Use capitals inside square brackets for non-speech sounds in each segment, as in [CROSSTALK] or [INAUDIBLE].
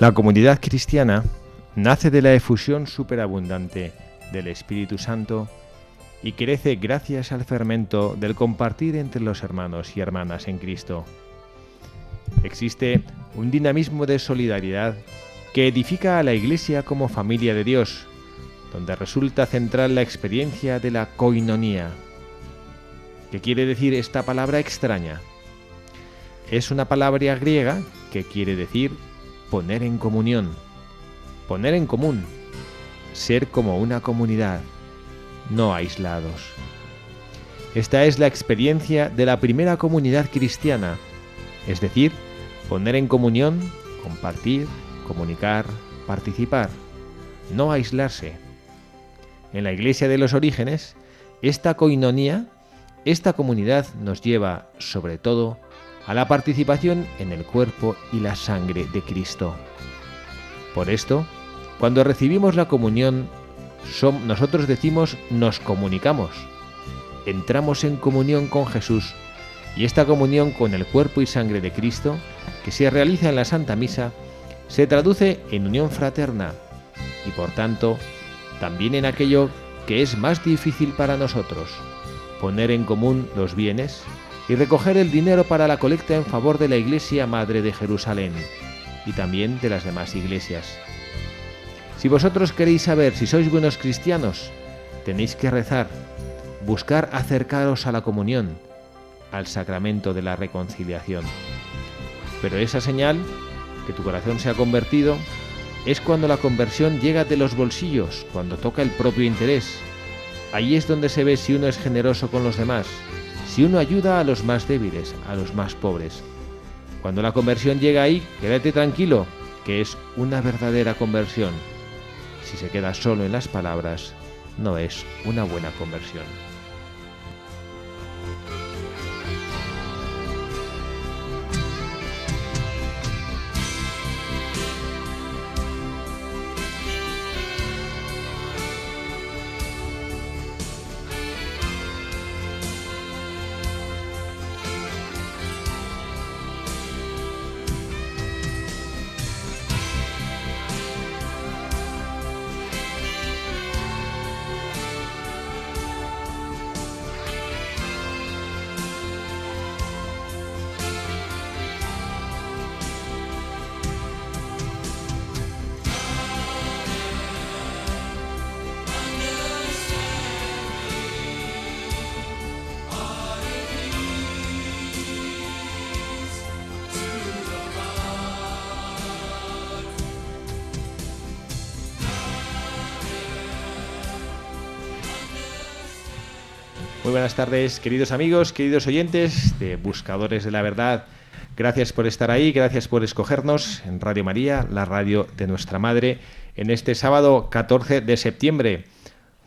La comunidad cristiana nace de la efusión superabundante del Espíritu Santo y crece gracias al fermento del compartir entre los hermanos y hermanas en Cristo. Existe un dinamismo de solidaridad que edifica a la Iglesia como familia de Dios, donde resulta central la experiencia de la koinonía. ¿Qué quiere decir esta palabra extraña? Es una palabra griega que quiere decir poner en comunión, poner en común, ser como una comunidad, no aislados. Esta es la experiencia de la primera comunidad cristiana, es decir, poner en comunión, compartir, comunicar, participar, no aislarse. En la iglesia de los orígenes, esta coinonía, esta comunidad nos lleva, sobre todo, a la participación en el cuerpo y la sangre de Cristo. Por esto, cuando recibimos la comunión, nosotros decimos nos comunicamos, entramos en comunión con Jesús y esta comunión con el cuerpo y sangre de Cristo, que se realiza en la Santa Misa, se traduce en unión fraterna y por tanto también en aquello que es más difícil para nosotros, poner en común los bienes, y recoger el dinero para la colecta en favor de la Iglesia Madre de Jerusalén y también de las demás iglesias. Si vosotros queréis saber si sois buenos cristianos, tenéis que rezar, buscar acercaros a la comunión, al sacramento de la reconciliación. Pero esa señal, que tu corazón se ha convertido, es cuando la conversión llega de los bolsillos, cuando toca el propio interés. Ahí es donde se ve si uno es generoso con los demás, si uno ayuda a los más débiles, a los más pobres. Cuando la conversión llega ahí, quédate tranquilo, que es una verdadera conversión. Si se queda solo en las palabras, no es una buena conversión. Buenas tardes, queridos amigos, queridos oyentes de Buscadores de la Verdad. Gracias por estar ahí, gracias por escogernos en Radio María, la radio de nuestra Madre, en este sábado 14 de septiembre.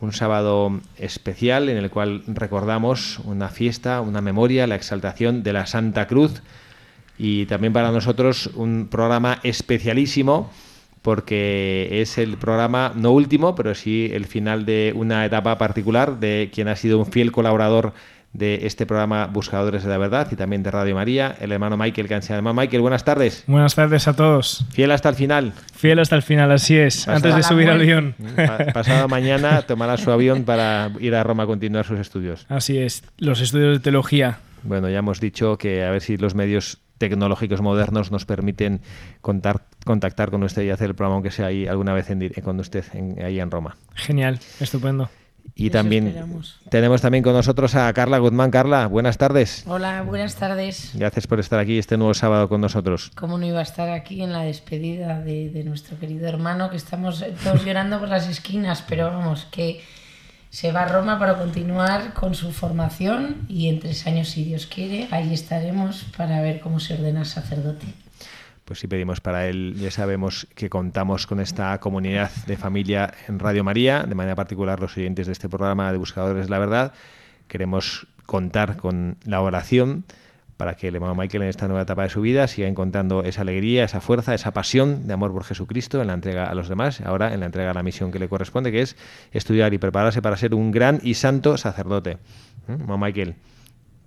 Un sábado especial en el cual recordamos una fiesta, una memoria, la exaltación de la Santa Cruz y también para nosotros un programa especialísimo porque es el programa, no último, pero sí el final de una etapa particular de quien ha sido un fiel colaborador de este programa Buscadores de la Verdad y también de Radio María, el hermano Michael Cancela. Hermano Michael, buenas tardes. Buenas tardes a todos. Fiel hasta el final. Fiel hasta el final, así es, antes de subir al avión. pasado mañana tomará su avión para ir a Roma a continuar sus estudios. Así es, los estudios de teología. Bueno, ya hemos dicho que a ver si los medios tecnológicos modernos nos permiten contar, contactar con usted y hacer el programa, aunque sea ahí alguna vez en, con usted ahí en Roma. Genial, estupendo. Y también tenemos también con nosotros a Carla Guzmán. Carla, buenas tardes. Hola, buenas tardes. Gracias por estar aquí este nuevo sábado con nosotros. ¿Cómo no iba a estar aquí en la despedida de, de nuestro querido hermano, que estamos todos llorando por las esquinas, pero vamos, que se va a Roma para continuar con su formación y en tres años, si Dios quiere, ahí estaremos para ver cómo se ordena sacerdote. Pues si pedimos para él, ya sabemos que contamos con esta comunidad de familia en Radio María, de manera particular los oyentes de este programa de Buscadores de la Verdad. Queremos contar con la oración para que el hermano Michael en esta nueva etapa de su vida siga encontrando esa alegría, esa fuerza, esa pasión de amor por Jesucristo en la entrega a los demás, ahora en la entrega a la misión que le corresponde, que es estudiar y prepararse para ser un gran y santo sacerdote. ¿Eh? Hermano Michael,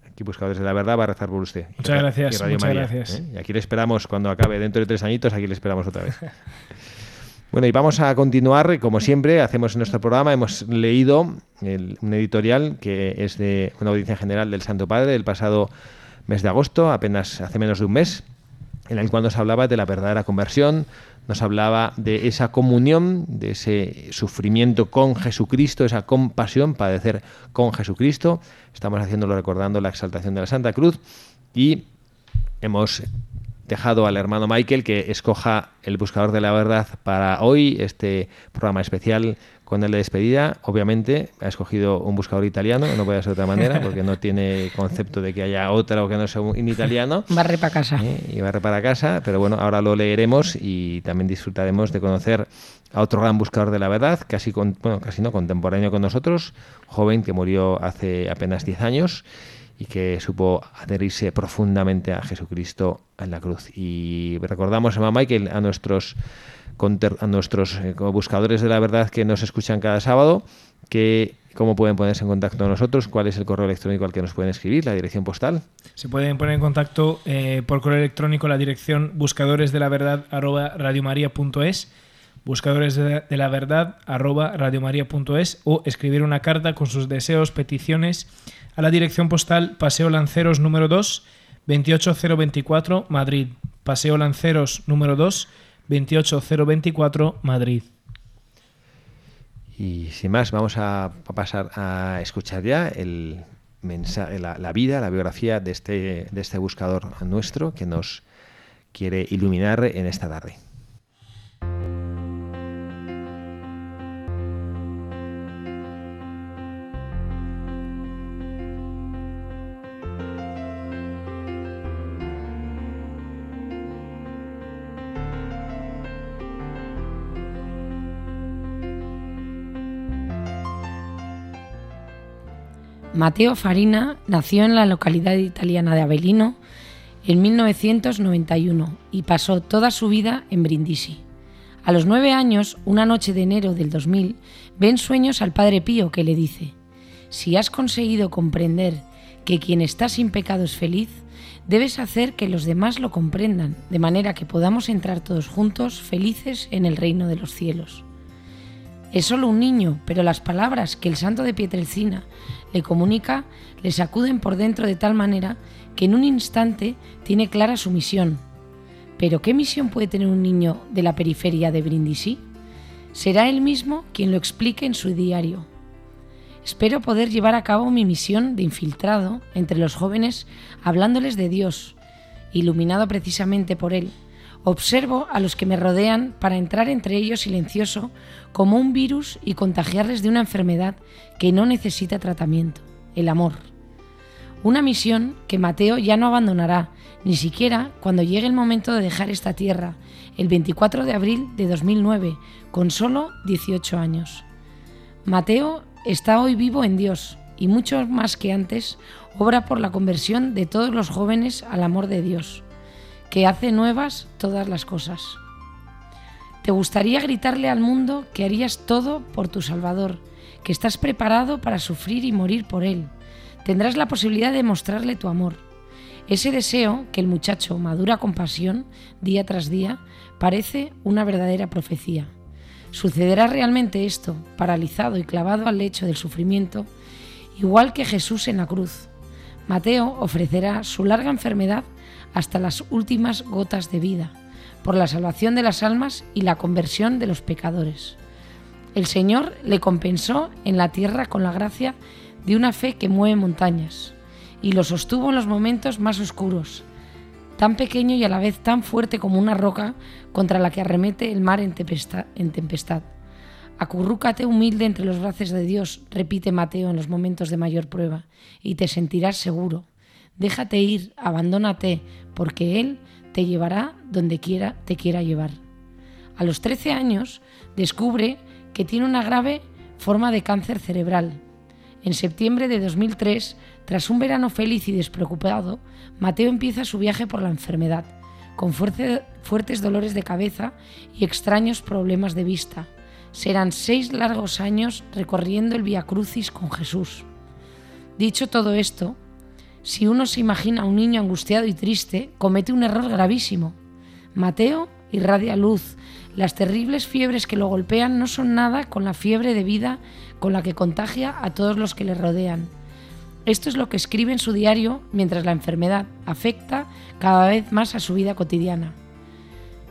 aquí Buscadores de la Verdad va a rezar por usted. Muchas gracias. muchas gracias. ¿eh? Y aquí le esperamos cuando acabe, dentro de tres añitos, aquí le esperamos otra vez. [LAUGHS] Bueno, y vamos a continuar, como siempre, hacemos en nuestro programa, hemos leído un editorial que es de una audiencia general del Santo Padre del pasado mes de agosto, apenas hace menos de un mes, en el cual nos hablaba de la verdadera conversión, nos hablaba de esa comunión, de ese sufrimiento con Jesucristo, esa compasión, padecer con Jesucristo. Estamos haciéndolo recordando la exaltación de la Santa Cruz y hemos dejado al hermano Michael que escoja el buscador de la verdad para hoy, este programa especial con el de despedida. Obviamente ha escogido un buscador italiano, no puede ser de otra manera, porque no tiene concepto de que haya otra o que no sea un italiano. [LAUGHS] Barre para casa. ¿Eh? Y barre para casa, pero bueno, ahora lo leeremos y también disfrutaremos de conocer a otro gran buscador de la verdad, casi, con, bueno, casi no contemporáneo con nosotros, joven que murió hace apenas 10 años y que supo adherirse profundamente a Jesucristo en la cruz. Y recordamos, a Michael, a nuestros, a nuestros eh, buscadores de la verdad que nos escuchan cada sábado, que cómo pueden ponerse en contacto con nosotros, cuál es el correo electrónico al que nos pueden escribir, la dirección postal. Se pueden poner en contacto eh, por correo electrónico la dirección buscadores de la verdad buscadores de la verdad o escribir una carta con sus deseos, peticiones a la dirección postal Paseo Lanceros número 2, 28024, Madrid. Paseo Lanceros número 2, 28024, Madrid. Y sin más, vamos a, pasar a escuchar ya el mensaje, la, la, vida, la biografía de este, de este buscador nuestro que nos quiere iluminar en esta tarde. Matteo Farina nació en la localidad italiana de Avellino en 1991 y pasó toda su vida en Brindisi. A los nueve años, una noche de enero del 2000, ve sueños al Padre Pío que le dice, si has conseguido comprender que quien está sin pecado es feliz, debes hacer que los demás lo comprendan, de manera que podamos entrar todos juntos felices en el reino de los cielos. Es solo un niño, pero las palabras que el santo de Pietrelcina le comunica le sacuden por dentro de tal manera que en un instante tiene clara su misión. Pero ¿qué misión puede tener un niño de la periferia de Brindisi? Será él mismo quien lo explique en su diario. Espero poder llevar a cabo mi misión de infiltrado entre los jóvenes hablándoles de Dios, iluminado precisamente por Él, Observo a los que me rodean para entrar entre ellos silencioso como un virus y contagiarles de una enfermedad que no necesita tratamiento, el amor. Una misión que Mateo ya no abandonará, ni siquiera cuando llegue el momento de dejar esta tierra, el 24 de abril de 2009, con solo 18 años. Mateo está hoy vivo en Dios y mucho más que antes obra por la conversión de todos los jóvenes al amor de Dios que hace nuevas todas las cosas. Te gustaría gritarle al mundo que harías todo por tu Salvador, que estás preparado para sufrir y morir por Él. Tendrás la posibilidad de mostrarle tu amor. Ese deseo que el muchacho madura con pasión día tras día parece una verdadera profecía. ¿Sucederá realmente esto, paralizado y clavado al lecho del sufrimiento, igual que Jesús en la cruz? Mateo ofrecerá su larga enfermedad hasta las últimas gotas de vida, por la salvación de las almas y la conversión de los pecadores. El Señor le compensó en la tierra con la gracia de una fe que mueve montañas y lo sostuvo en los momentos más oscuros, tan pequeño y a la vez tan fuerte como una roca contra la que arremete el mar en tempestad. Acurrúcate humilde entre los brazos de Dios, repite Mateo en los momentos de mayor prueba, y te sentirás seguro. Déjate ir, abandónate, porque Él te llevará donde quiera te quiera llevar. A los 13 años descubre que tiene una grave forma de cáncer cerebral. En septiembre de 2003 tras un verano feliz y despreocupado, Mateo empieza su viaje por la enfermedad, con fuertes dolores de cabeza y extraños problemas de vista. Serán seis largos años recorriendo el Via Crucis con Jesús. Dicho todo esto, si uno se imagina a un niño angustiado y triste, comete un error gravísimo. Mateo irradia luz. Las terribles fiebres que lo golpean no son nada con la fiebre de vida con la que contagia a todos los que le rodean. Esto es lo que escribe en su diario mientras la enfermedad afecta cada vez más a su vida cotidiana.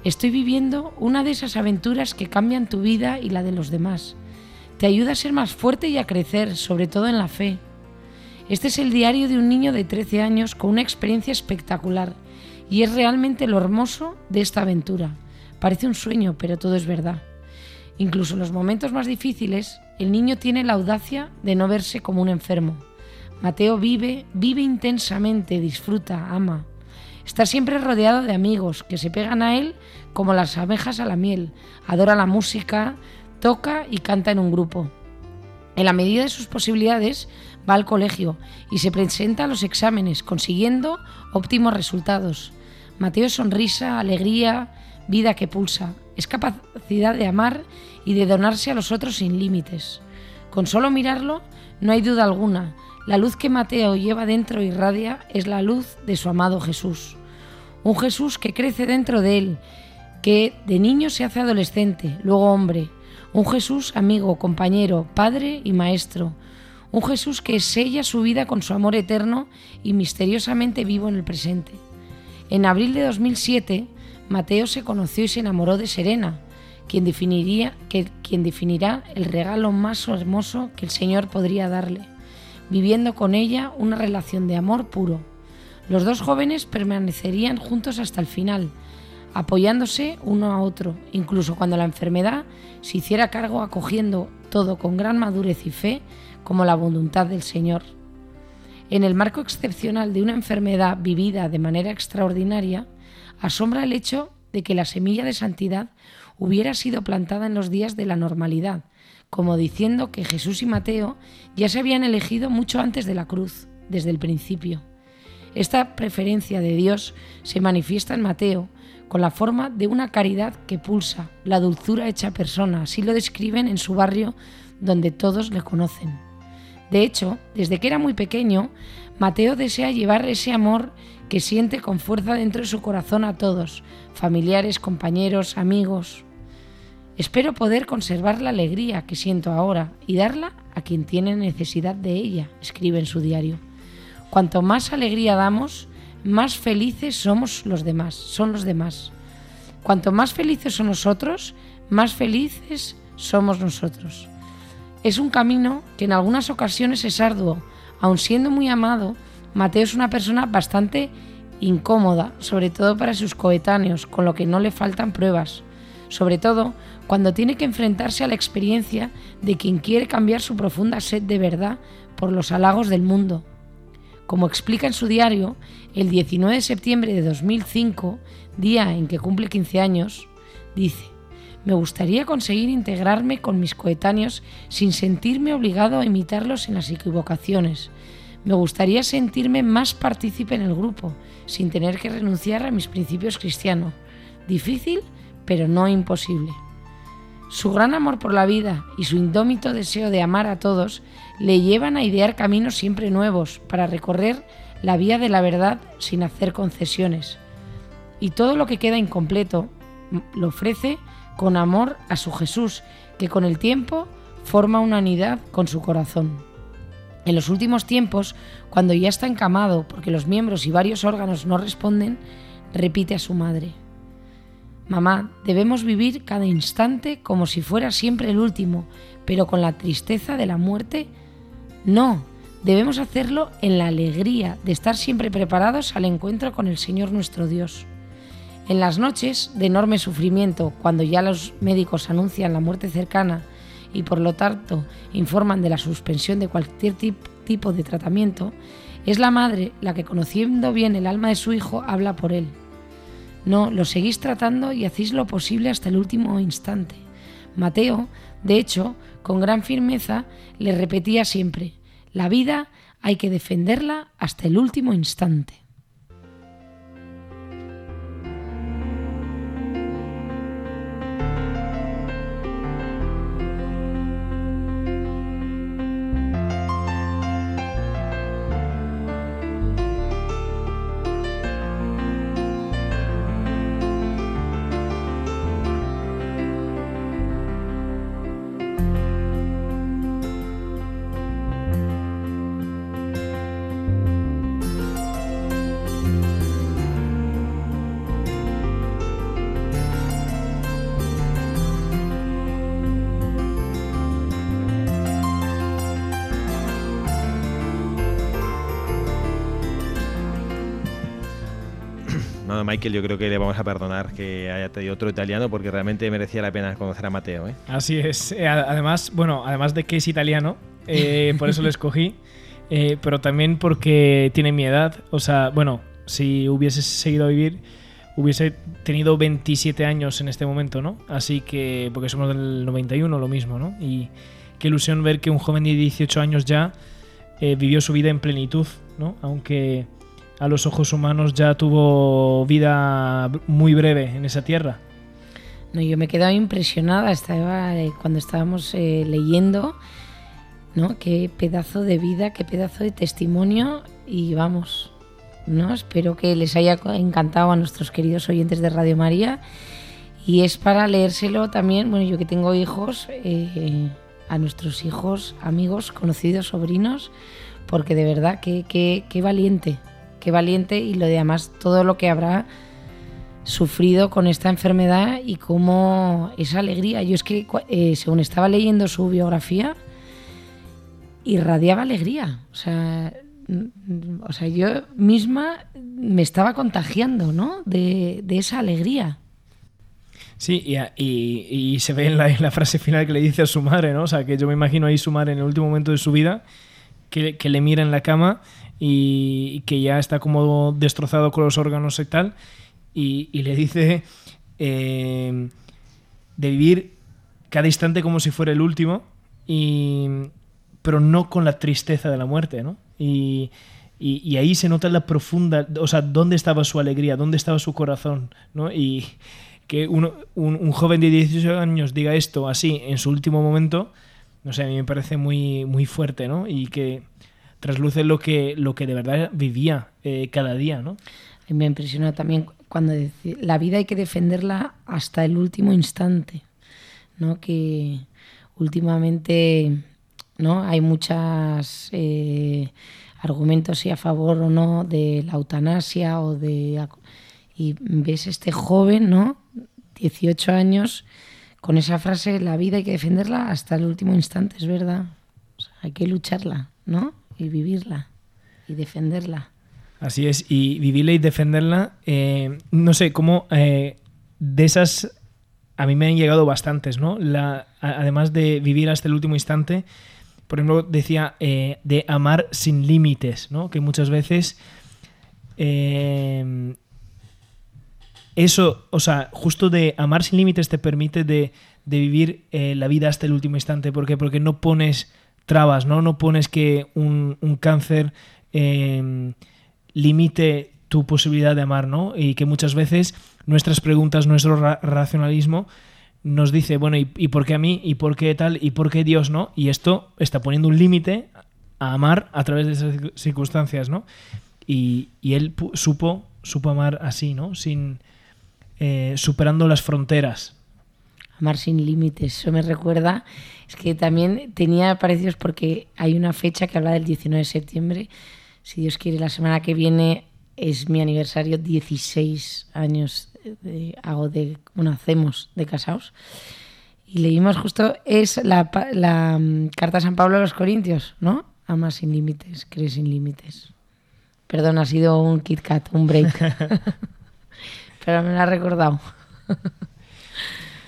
Estoy viviendo una de esas aventuras que cambian tu vida y la de los demás. Te ayuda a ser más fuerte y a crecer, sobre todo en la fe. Este es el diario de un niño de 13 años con una experiencia espectacular y es realmente lo hermoso de esta aventura. Parece un sueño, pero todo es verdad. Incluso en los momentos más difíciles, el niño tiene la audacia de no verse como un enfermo. Mateo vive, vive intensamente, disfruta, ama. Está siempre rodeado de amigos que se pegan a él como las abejas a la miel. Adora la música, toca y canta en un grupo. En la medida de sus posibilidades, va al colegio y se presenta a los exámenes, consiguiendo óptimos resultados. Mateo es sonrisa, alegría, vida que pulsa. Es capacidad de amar y de donarse a los otros sin límites. Con solo mirarlo, no hay duda alguna la luz que Mateo lleva dentro y irradia es la luz de su amado Jesús. Un Jesús que crece dentro de él, que de niño se hace adolescente, luego hombre. Un Jesús amigo, compañero, padre y maestro. Un Jesús que sella su vida con su amor eterno y misteriosamente vivo en el presente. En abril de 2007, Mateo se conoció y se enamoró de Serena, quien, definiría, que, quien definirá el regalo más hermoso que el Señor podría darle viviendo con ella una relación de amor puro. Los dos jóvenes permanecerían juntos hasta el final, apoyándose uno a otro, incluso cuando la enfermedad se hiciera cargo acogiendo todo con gran madurez y fe como la voluntad del Señor. En el marco excepcional de una enfermedad vivida de manera extraordinaria, asombra el hecho de que la semilla de santidad hubiera sido plantada en los días de la normalidad, como diciendo que Jesús y Mateo ya se habían elegido mucho antes de la cruz, desde el principio. Esta preferencia de Dios se manifiesta en Mateo con la forma de una caridad que pulsa, la dulzura hecha persona, así lo describen en su barrio donde todos le conocen. De hecho, desde que era muy pequeño, Mateo desea llevar ese amor que siente con fuerza dentro de su corazón a todos, familiares, compañeros, amigos, Espero poder conservar la alegría que siento ahora y darla a quien tiene necesidad de ella, escribe en su diario. Cuanto más alegría damos, más felices somos los demás, son los demás. Cuanto más felices son nosotros, más felices somos nosotros. Es un camino que en algunas ocasiones es arduo, aun siendo muy amado, Mateo es una persona bastante incómoda, sobre todo para sus coetáneos, con lo que no le faltan pruebas sobre todo cuando tiene que enfrentarse a la experiencia de quien quiere cambiar su profunda sed de verdad por los halagos del mundo. Como explica en su diario, el 19 de septiembre de 2005, día en que cumple 15 años, dice, me gustaría conseguir integrarme con mis coetáneos sin sentirme obligado a imitarlos en las equivocaciones. Me gustaría sentirme más partícipe en el grupo, sin tener que renunciar a mis principios cristianos. Difícil, pero no imposible. Su gran amor por la vida y su indómito deseo de amar a todos le llevan a idear caminos siempre nuevos para recorrer la vía de la verdad sin hacer concesiones. Y todo lo que queda incompleto lo ofrece con amor a su Jesús, que con el tiempo forma una unidad con su corazón. En los últimos tiempos, cuando ya está encamado porque los miembros y varios órganos no responden, repite a su madre. Mamá, debemos vivir cada instante como si fuera siempre el último, pero con la tristeza de la muerte. No, debemos hacerlo en la alegría de estar siempre preparados al encuentro con el Señor nuestro Dios. En las noches de enorme sufrimiento, cuando ya los médicos anuncian la muerte cercana y por lo tanto informan de la suspensión de cualquier tipo de tratamiento, es la madre la que conociendo bien el alma de su hijo habla por él. No, lo seguís tratando y hacéis lo posible hasta el último instante. Mateo, de hecho, con gran firmeza, le repetía siempre, la vida hay que defenderla hasta el último instante. Michael, yo creo que le vamos a perdonar que haya tenido otro italiano porque realmente merecía la pena conocer a Mateo. ¿eh? Así es. Eh, además, bueno, además de que es italiano, eh, [LAUGHS] por eso lo escogí, pero también porque tiene mi edad. O sea, bueno, si hubiese seguido a vivir, hubiese tenido 27 años en este momento, ¿no? Así que, porque somos del 91, lo mismo, ¿no? Y qué ilusión ver que un joven de 18 años ya vivió su vida en plenitud, ¿no? Aunque a los ojos humanos ya tuvo vida muy breve en esa tierra. No, yo me he quedado impresionada estaba, eh, cuando estábamos eh, leyendo, ¿no? Qué pedazo de vida, qué pedazo de testimonio y vamos, ¿no? Espero que les haya encantado a nuestros queridos oyentes de Radio María y es para leérselo también, bueno, yo que tengo hijos, eh, a nuestros hijos, amigos, conocidos, sobrinos, porque de verdad, qué, qué, qué valiente, qué valiente y lo de además todo lo que habrá sufrido con esta enfermedad y cómo esa alegría. Yo es que eh, según estaba leyendo su biografía, irradiaba alegría. O sea, o sea, yo misma me estaba contagiando, ¿no? De, esa alegría. Sí, y, se ve en la, frase final que le dice a su madre, ¿no? O sea, que yo me imagino ahí su madre en el último momento de su vida, que le mira en la cama y que ya está como destrozado con los órganos y tal, y, le dice eh, de vivir cada instante como si fuera el último, y, pero no con la tristeza de la muerte, ¿no? Y, y, ahí se nota la profunda, o sea, dónde estaba su alegría, dónde estaba su corazón, ¿no? Y que un, un, joven de 18 años diga esto así en su último momento, no sé, a mí me parece muy, muy fuerte, ¿no? Y que trasluce lo que, lo que de verdad vivía eh, cada día, ¿no? Me impresionó también cuando decía, la vida hay que defenderla hasta el último instante, ¿no? Que últimamente, ¿no? Hay muchos eh, argumentos si a favor o no de la eutanasia o de... Y ves este joven, ¿no? 18 años, con esa frase, la vida hay que defenderla hasta el último instante, es verdad. hay que lucharla, ¿no? Y vivirla y defenderla. Así es, y vivirla y defenderla, eh, no sé, cómo eh, de esas a mí me han llegado bastantes, ¿no? La, además de vivir hasta el último instante, por ejemplo, decía eh, de amar sin límites, ¿no? Que muchas veces eso, o sea, justo de amar sin límites te permite de, de vivir la vida hasta el último instante. ¿Por qué? Porque no pones trabas, ¿no? No pones que un, cáncer em, limite tu posibilidad de amar, ¿no? Y que muchas veces nuestras preguntas, nuestro racionalismo nos dice, bueno, ¿y, por qué a mí? ¿Y por qué tal? ¿Y por qué Dios, no? Y esto está poniendo un límite a amar a través de esas circunstancias, ¿no? Y, él supo, supo amar así, ¿no? Sin, eh, superando las fronteras. Amar sin límites. Eso me recuerda, es que también tenía parecidos porque hay una fecha que habla del 19 de septiembre. Si Dios quiere, la semana que viene es mi aniversario, 16 años de, hago de, bueno, hacemos de casados. Y leímos justo, es la, la mm, carta de San Pablo a los Corintios, ¿no? Ama sin límites, cree sin límites. Perdón, ha sido un Kit Kat, un break. [LAUGHS] [LAUGHS] Pero me lo ha recordado. [LAUGHS]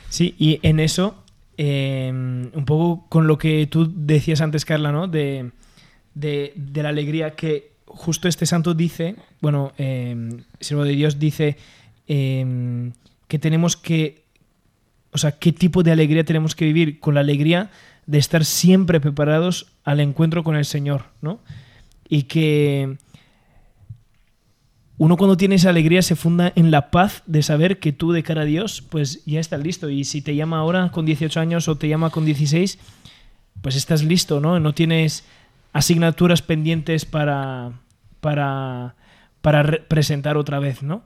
sí, y en eso, em, un poco con lo que tú decías antes, Carla, ¿no? De, de, la alegría que justo este santo dice, bueno, eh, siervo de Dios dice em, que tenemos que, o sea, qué tipo de alegría tenemos que vivir, con la alegría de estar siempre preparados al encuentro con el Señor, ¿no? Y que uno cuando tiene esa alegría se funda en la paz de saber que tú de cara a Dios, pues ya estás listo. Y si te llama ahora con 18 años o te llama con 16, pues estás listo, ¿no? No tienes asignaturas pendientes para, para, para presentar otra vez, ¿no?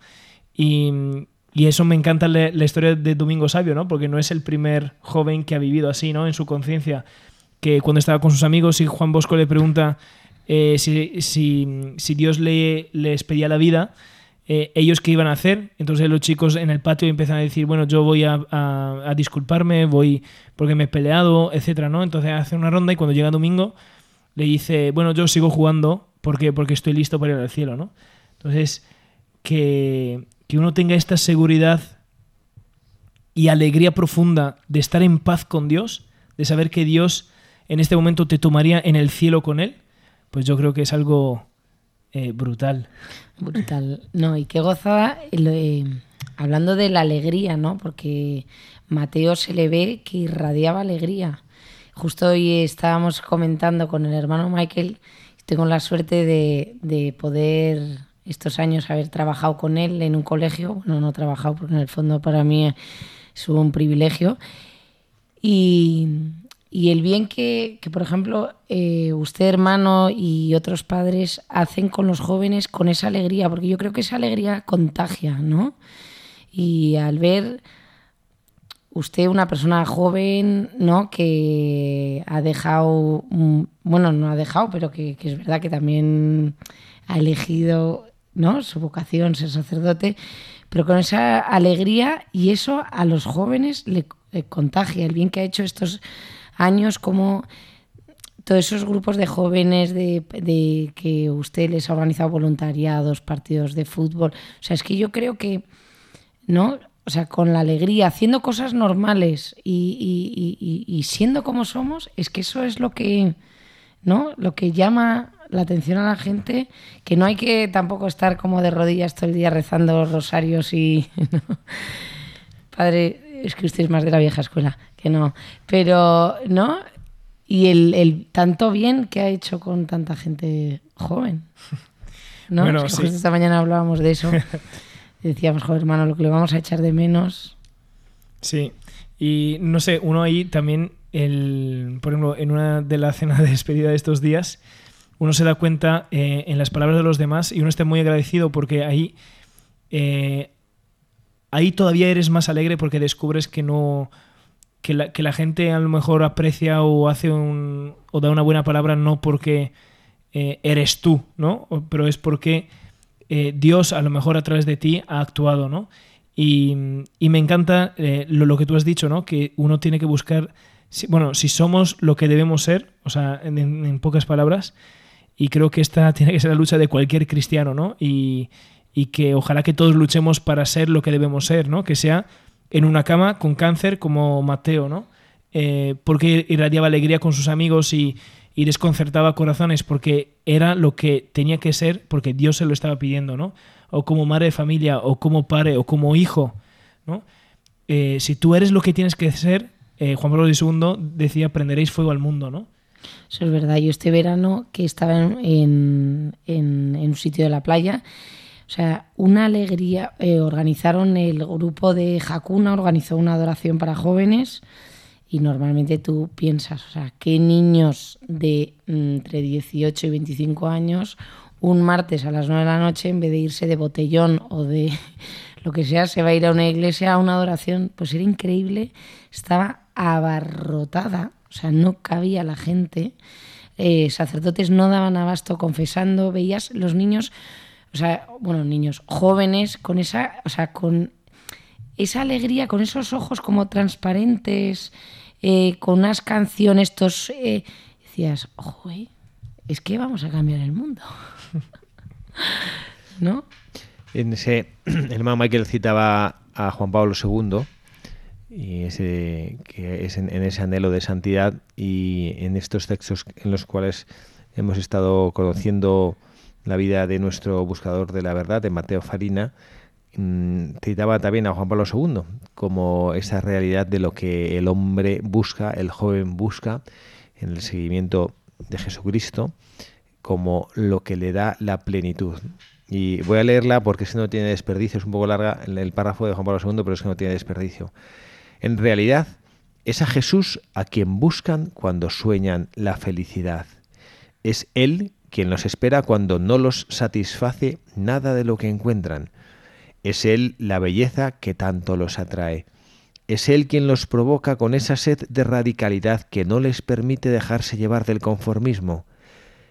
Y, eso me encanta la, historia de Domingo Sabio, ¿no? Porque no es el primer joven que ha vivido así, ¿no? En su conciencia, que cuando estaba con sus amigos y Juan Bosco le pregunta eh, si, Dios le, les pedía la vida, eh, ellos qué iban a hacer. Entonces los chicos en el patio empiezan a decir, bueno, yo voy a, a, disculparme, voy porque me he peleado, etcétera, ¿no? Entonces hace una ronda y cuando llega Domingo le dice, bueno, yo sigo jugando porque, porque estoy listo para ir al cielo, ¿no? Entonces, que, que uno tenga esta seguridad y alegría profunda de estar en paz con Dios, de saber que Dios en este momento te tomaría en el cielo con Él, pues yo creo que es algo eh, brutal. Brutal. No, y qué gozada, eh, hablando de la alegría, ¿no? Porque Mateo se le ve que irradiaba alegría. Justo hoy estábamos comentando con el hermano Michael, tengo la suerte de, poder estos años haber trabajado con él en un colegio. Bueno, no he trabajado porque en el fondo para mí es un privilegio. Y, el bien que, por ejemplo, eh, usted, hermano, y otros padres hacen con los jóvenes con esa alegría, porque yo creo que esa alegría contagia, ¿no? Y al ver usted una persona joven, ¿no? Que ha dejado, bueno, no ha dejado, pero que, es verdad que también ha elegido, ¿no? Su vocación, ser sacerdote, pero con esa alegría y eso a los jóvenes le, contagia el bien que ha hecho estos años, como todos esos grupos de jóvenes de, de, que usted les ha organizado voluntariados, partidos de fútbol. O sea, es que yo creo que, ¿no? o sea, con la alegría, haciendo cosas normales y, siendo como somos, es que eso es lo que, ¿no? Lo que llama la atención a la gente, que no hay que tampoco estar como de rodillas todo el día rezando rosarios y... [LAUGHS] Padre, es que usted es más de la vieja escuela, que no. Pero, ¿no? Y el, el tanto bien que ha hecho con tanta gente joven. [LAUGHS] ¿no? Bueno, esta mañana hablábamos de eso. [LAUGHS] decíamos, joder, hermano, lo que le vamos a echar de menos. Sí, y no sé, uno ahí también, el, por ejemplo, en una de las cenas de despedida de estos días, uno se da cuenta eh, en las palabras de los demás y uno está muy agradecido porque ahí, eh, ahí todavía eres más alegre porque descubres que no... Que la, que la gente a lo mejor aprecia o hace un o da una buena palabra no porque eh, eres tú, ¿no? Pero es porque eh, Dios a lo mejor a través de ti ha actuado, ¿no? Y, me encanta eh, lo, que tú has dicho, ¿no? Que uno tiene que buscar, bueno, si somos lo que debemos ser, o sea, en, pocas palabras, y creo que esta [LAUGHS] tiene que ser la lucha de cualquier cristiano, ¿no? Y, que ojalá que todos luchemos para ser lo que debemos ser, ¿no? Que sea en una cama con cáncer como Mateo, ¿no? Eh, porque irradiaba alegría con sus amigos y, y desconcertaba corazones porque era lo que tenía que ser porque Dios se lo estaba pidiendo, ¿no? O como madre de familia, o como padre, o como hijo, ¿no? Eh, si tú eres lo que tienes que ser, eh, Juan Pablo II decía, prenderéis fuego al mundo, ¿no? Eso es verdad. Yo este verano que estaba en, en, un sitio de la playa, o sea, una alegría. Eh, organizaron el grupo de Hakuna, organizó una adoración para jóvenes y normalmente tú piensas, o sea, ¿qué niños de mm, entre 18 y 25 años un martes a las 9 de la noche, en vez de irse de botellón o de [LAUGHS] lo que sea, se va a ir a una iglesia a una adoración? Pues era increíble, estaba abarrotada, o sea, no cabía la gente. Eh, sacerdotes no daban abasto confesando, veías los niños o sea, bueno, niños jóvenes con esa, o sea, con esa alegría, con esos ojos como transparentes, eh, con unas canciones, estos, eh, decías, ojo, eh, es que vamos a cambiar el mundo, [LAUGHS] ¿no? En ese, [CLEARS THROAT] el hermano Michael citaba a Juan Pablo II y ese, que es en, en, ese anhelo de santidad y en estos textos en los cuales hemos estado conociendo la vida de nuestro buscador de la verdad, de Mateo Farina, mm, citaba también a Juan Pablo II como esa realidad de lo que el hombre busca, el joven busca en el seguimiento de Jesucristo, como lo que le da la plenitud. Y voy a leerla porque si no tiene desperdicio, es un poco larga el párrafo de Juan Pablo II, pero es que no tiene desperdicio. En realidad, es a Jesús a quien buscan cuando sueñan la felicidad. Es Él quien los espera cuando no los satisface nada de lo que encuentran. Es Él la belleza que tanto los atrae. Es Él quien los provoca con esa sed de radicalidad que no les permite dejarse llevar del conformismo.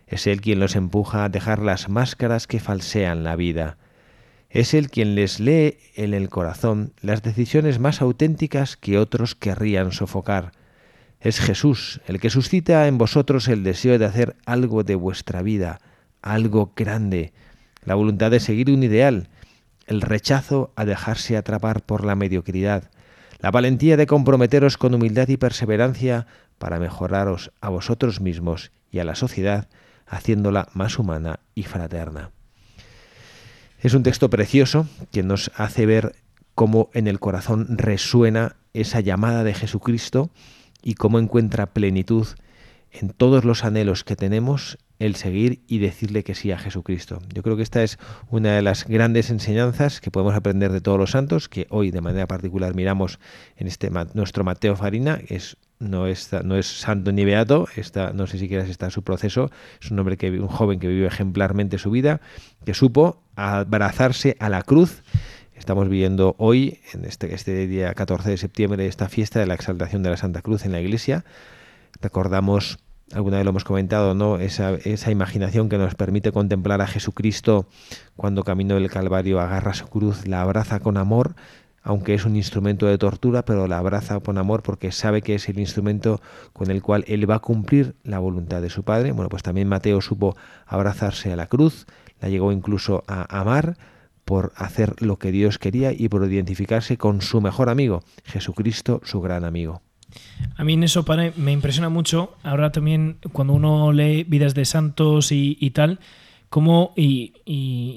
Es Él quien los empuja a dejar las máscaras que falsean la vida. Es Él quien les lee en el corazón las decisiones más auténticas que otros querrían sofocar. Es Jesús el que suscita en vosotros el deseo de hacer algo de vuestra vida, algo grande, la voluntad de seguir un ideal, el rechazo a dejarse atrapar por la mediocridad, la valentía de comprometeros con humildad y perseverancia para mejoraros a vosotros mismos y a la sociedad, haciéndola más humana y fraterna. Es un texto precioso que nos hace ver cómo en el corazón resuena esa llamada de Jesucristo y cómo encuentra plenitud en todos los anhelos que tenemos el seguir y decirle que sí a Jesucristo. Yo creo que esta es una de las grandes enseñanzas que podemos aprender de todos los santos, que hoy de manera particular miramos en este nuestro Mateo Farina, es no es, santo ni beato, no sé si quieras está su proceso, es un hombre que un joven que vive ejemplarmente su vida, que supo abrazarse a la cruz Estamos viviendo hoy, en este, este día 14 de septiembre, esta fiesta de la exaltación de la Santa Cruz en la iglesia. Recordamos, alguna vez lo hemos comentado, ¿no? Esa, esa imaginación que nos permite contemplar a Jesucristo cuando camino del Calvario agarra su cruz, la abraza con amor, aunque es un instrumento de tortura, pero la abraza con amor porque sabe que es el instrumento con el cual él va a cumplir la voluntad de su Padre. Bueno, pues también Mateo supo abrazarse a la cruz, la llegó incluso a amar, por hacer lo que Dios quería y por identificarse con su mejor amigo, Jesucristo, su gran amigo. A mí en eso me impresiona mucho, ahora también cuando uno lee vidas de santos y, tal, como y,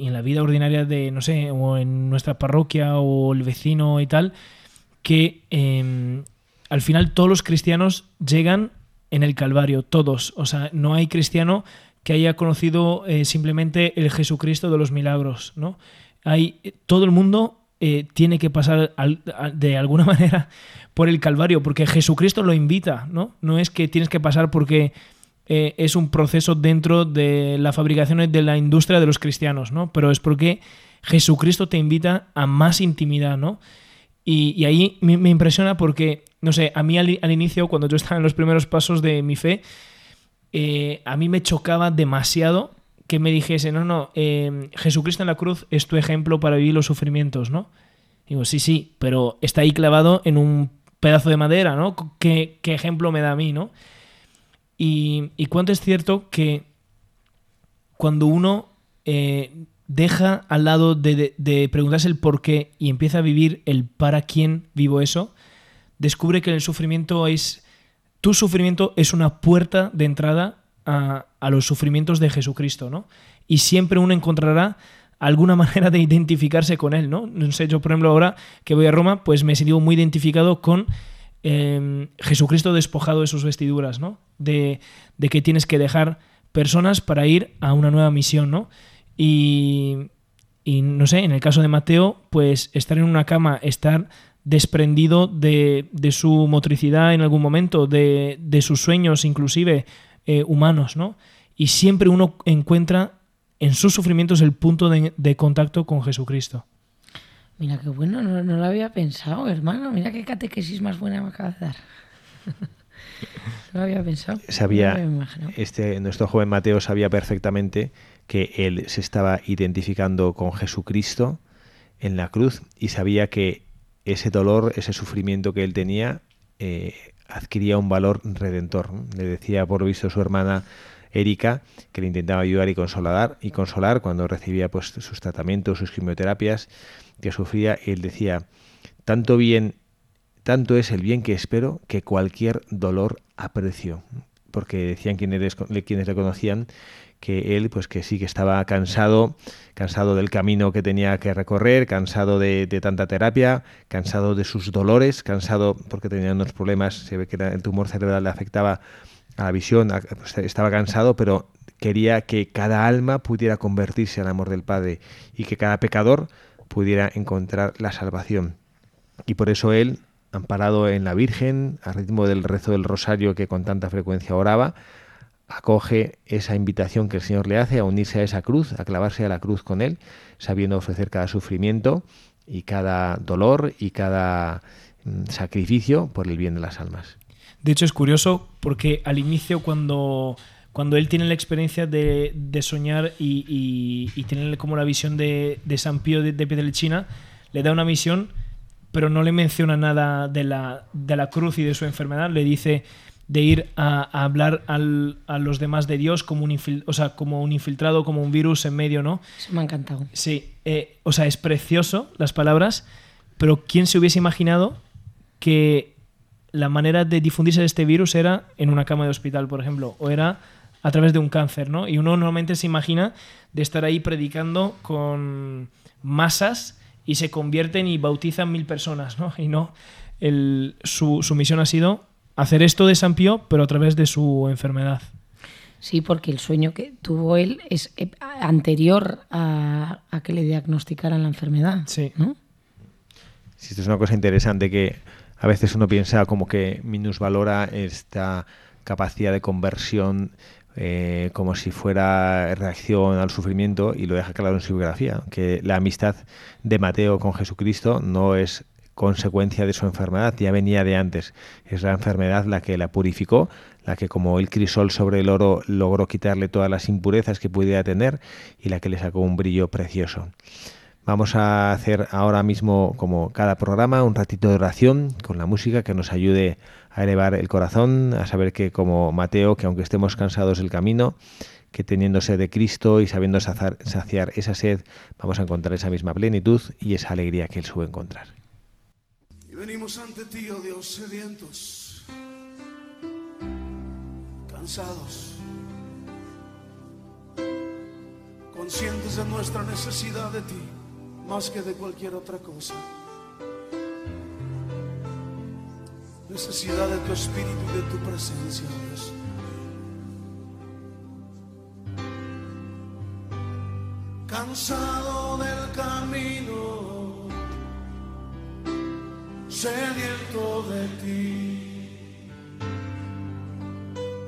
en la vida ordinaria de, no sé, o en nuestra parroquia o el vecino y tal, que em, al final todos los cristianos llegan en el Calvario, todos. O sea, no hay cristiano que haya conocido eh, simplemente el Jesucristo de los milagros, ¿no? Hay, todo el mundo eh, tiene que pasar de alguna [LAUGHS] manera por el Calvario, porque Jesucristo lo invita, ¿no? No es que tienes que pasar porque eh, es un proceso dentro de la fabricación de la industria de los cristianos, ¿no? Pero es porque Jesucristo te invita a más intimidad, ¿no? Y, ahí me, impresiona porque, no sé, a mí al, inicio, cuando yo estaba en los primeros pasos de mi fe, eh, a mí me chocaba demasiado que me dijese, no, no, em, Jesucristo en la cruz es tu ejemplo para vivir los sufrimientos, ¿no? Digo, sí, sí, pero está ahí clavado en un pedazo de madera, ¿no? ¿Qué, ejemplo me da a mí, ¿no? Y, cuánto es cierto que cuando uno eh, deja al lado de, de, preguntarse el por qué y empieza a vivir el para quién vivo eso, descubre que el sufrimiento es... Tu sufrimiento es una puerta de entrada a, los sufrimientos de Jesucristo, ¿no? Y siempre uno encontrará alguna [LAUGHS] manera de identificarse con él, ¿no? No sé, yo por ejemplo ahora que voy a Roma, pues me he sentido muy identificado con em, Jesucristo despojado de sus vestiduras, ¿no? De, que tienes que dejar personas para ir a una nueva misión, ¿no? Y, y no sé, en el caso de Mateo, pues estar en una cama, estar desprendido de, de su motricidad en algún momento, de, de sus sueños inclusive eh, humanos, ¿no? Y siempre uno encuentra en sus sufrimientos el punto de, de contacto con Jesucristo. Mira qué bueno, no, no, lo había pensado, hermano. Mira qué catequesis más buena me acaba de dar. [LAUGHS] no lo había pensado. Sabía, no este, nuestro joven Mateo sabía perfectamente que él se estaba identificando con Jesucristo en la cruz y sabía que ese dolor, ese sufrimiento que él tenía, eh, adquiría un valor redentor. Le decía por lo visto su hermana Erika que le intentaba ayudar y consolar, y consolar cuando recibía pues, sus tratamientos, sus quimioterapias que sufría, y él decía, tanto bien, tanto es el bien que espero que cualquier dolor aprecio. Porque decían quienes, quienes le conocían que él, pues que sí que estaba cansado, cansado del camino que tenía que recorrer, cansado de, tanta terapia, cansado de sus dolores, cansado porque tenía unos problemas, se ve que el tumor cerebral le afectaba a la visión, pues, estaba cansado, pero quería que cada alma pudiera convertirse al amor del Padre y que cada pecador pudiera encontrar la salvación. Y por eso él, amparado en la Virgen, al ritmo del rezo del rosario que con tanta frecuencia oraba, acoge esa invitación que el Señor le hace a unirse a esa cruz, a clavarse a la cruz con Él, sabiendo ofrecer cada sufrimiento y cada dolor y cada mm, sacrificio por el bien de las almas. De hecho, es curioso porque al inicio, cuando, cuando él tiene la experiencia de, soñar y, tiene como la visión de, San Pío de, de China, le da una misión, pero no le menciona nada de la, de la cruz y de su enfermedad. Le dice, de ir a, hablar a los demás de Dios como un, o sea, como un infiltrado, como un virus en medio, ¿no? Eso me ha encantado. Sí, eh, o sea, es precioso las palabras, pero ¿quién se hubiese imaginado que la manera de difundirse de este virus era en una cama de hospital, por ejemplo, o era a través de un cáncer, ¿no? Y uno normalmente se imagina de estar ahí predicando con masas y se convierten y bautizan mil personas, ¿no? Y no, el, su, su misión ha sido hacer esto de San Pío, pero a través de su enfermedad. Sí, porque el sueño que tuvo él es eh, anterior a, que le diagnosticaran la enfermedad. Sí. Sí, esto es una cosa interesante que a veces uno piensa como que minusvalora esta capacidad de conversión eh, como si fuera reacción al sufrimiento y lo deja claro en su biografía, que la amistad de Mateo con Jesucristo no es consecuencia de su enfermedad, ya venía de antes. Es la enfermedad la que la purificó, la que como el crisol sobre el oro logró quitarle todas las impurezas que pudiera tener y la que le sacó un brillo precioso. Vamos a hacer ahora mismo, como cada programa, un ratito de oración con la música que nos ayude a elevar el corazón, a saber que como Mateo, que aunque estemos cansados del camino, que teniendo sed de Cristo y sabiendo saciar esa sed, vamos a encontrar esa misma plenitud y esa alegría que Él sube encontrar. Venimos ante ti, oh Dios, sedientos, cansados, conscientes de nuestra necesidad de ti, más que de cualquier otra cosa. Necesidad de tu espíritu y de tu presencia, oh Dios. Cansado del camino sediento de ti.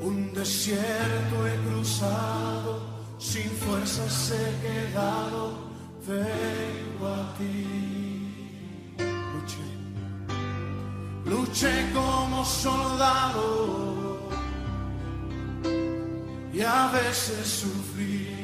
Un desierto he cruzado, sin fuerzas he quedado, vengo a ti. Luché, luché como soldado y a veces sufrí.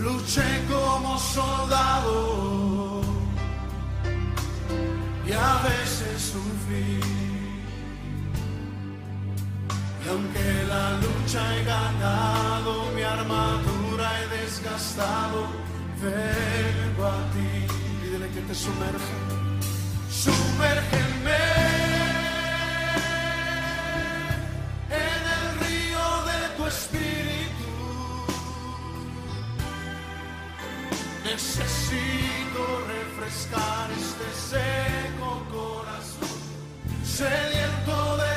Luché como soldado y a veces sufrí. Y aunque la lucha he ganado, mi armadura he desgastado, vengo a ti. Pídele que te sumerja, sumérgeme. Refrescar este seco corazón sediento de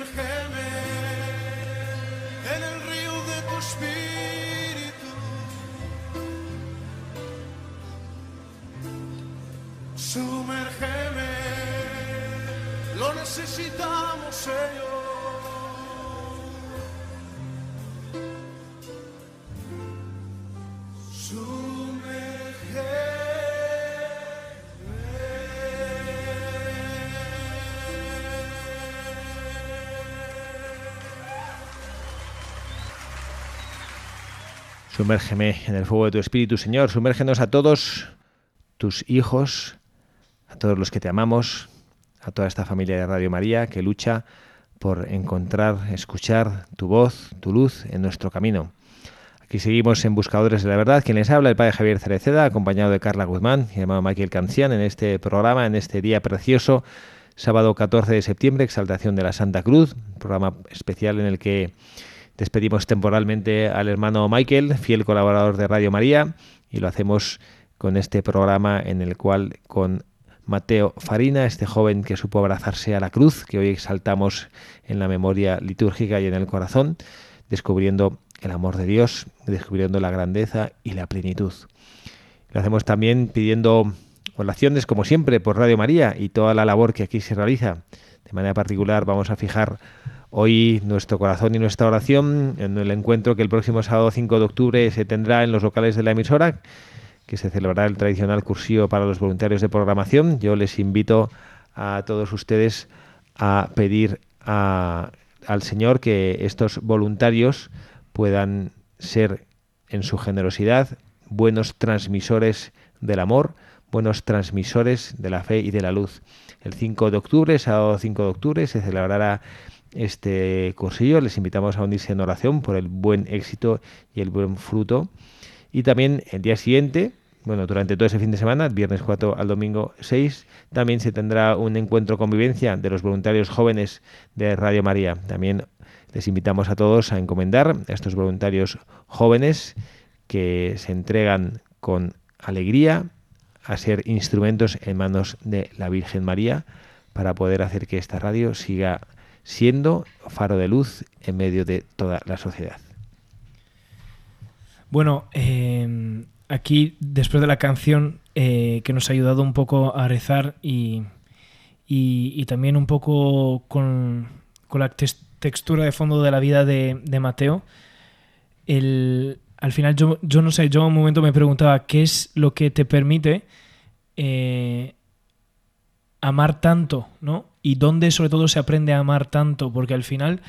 Sumérgeme en el río de tu espíritu. Sumérgeme, lo necesitamos, Señor. Sumérgeme en el fuego de tu espíritu, Señor. Sumérgenos a todos tus hijos, a todos los que te amamos, a toda esta familia de Radio María que lucha por encontrar, escuchar tu voz, tu luz en nuestro camino. Aquí seguimos en Buscadores de la Verdad. Quien les habla, el padre Javier Cereceda, acompañado de Carla Guzmán y hermano Michael Cancian en este programa, en este día precioso, sábado 14 de septiembre, Exaltación de la Santa Cruz, programa especial en el que despedimos temporalmente al hermano Michael, fiel colaborador de Radio María, y lo hacemos con este programa en el cual con Mateo Farina, este joven que supo abrazarse a la cruz, que hoy exaltamos en la memoria litúrgica y en el corazón, descubriendo el amor de Dios, descubriendo la grandeza y la plenitud. Lo hacemos también pidiendo oraciones, como siempre, por Radio María y toda la labor que aquí se realiza. De manera particular vamos a fijar hoy nuestro corazón y nuestra oración en el encuentro que el próximo sábado 5 de octubre se tendrá en los locales de la emisora, que se celebrará el tradicional cursillo para los voluntarios de programación. Yo les invito a todos ustedes a pedir a, al Señor que estos voluntarios puedan ser en su generosidad buenos transmisores del amor, buenos transmisores de la fe y de la luz. El 5 de octubre, sábado 5 de octubre, se celebrará este cursillo. Les invitamos a unirse en oración por el buen éxito y el buen fruto. Y también el día siguiente, bueno, durante todo ese fin de semana, viernes 4 al domingo 6, también se tendrá un encuentro convivencia de los voluntarios jóvenes de Radio María. También les invitamos a todos a encomendar a estos voluntarios jóvenes que se entregan con alegría a ser instrumentos en manos de la Virgen María para poder hacer que esta radio siga siendo faro de luz en medio de toda la sociedad. Bueno, eh, aquí después de la canción eh, que nos ha ayudado un poco a rezar y, y, también un poco con, con la textura de fondo de la vida de, de Mateo, el, al final yo, yo, no sé, yo un momento me preguntaba qué es lo que te permite eh, amar tanto, ¿no? Y dónde sobre todo se aprende a amar tanto, porque al final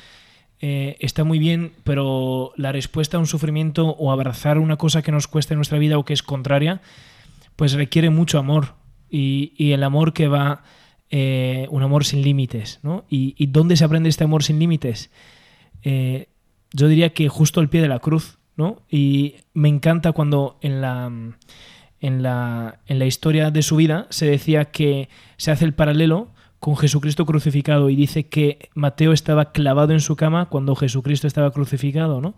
eh, está muy bien, pero la respuesta a un sufrimiento o abrazar una cosa que nos cuesta en nuestra vida o que es contraria, pues requiere mucho amor. Y, el amor que va, eh, un amor sin límites, ¿no? ¿Y, dónde se aprende este amor sin límites? Yo diría que justo al pie de la cruz, ¿no? Y me encanta cuando en la, en la, en la historia de su vida se decía que se hace el paralelo con Jesucristo crucificado y dice que Mateo estaba clavado en su cama cuando Jesucristo estaba crucificado, ¿no?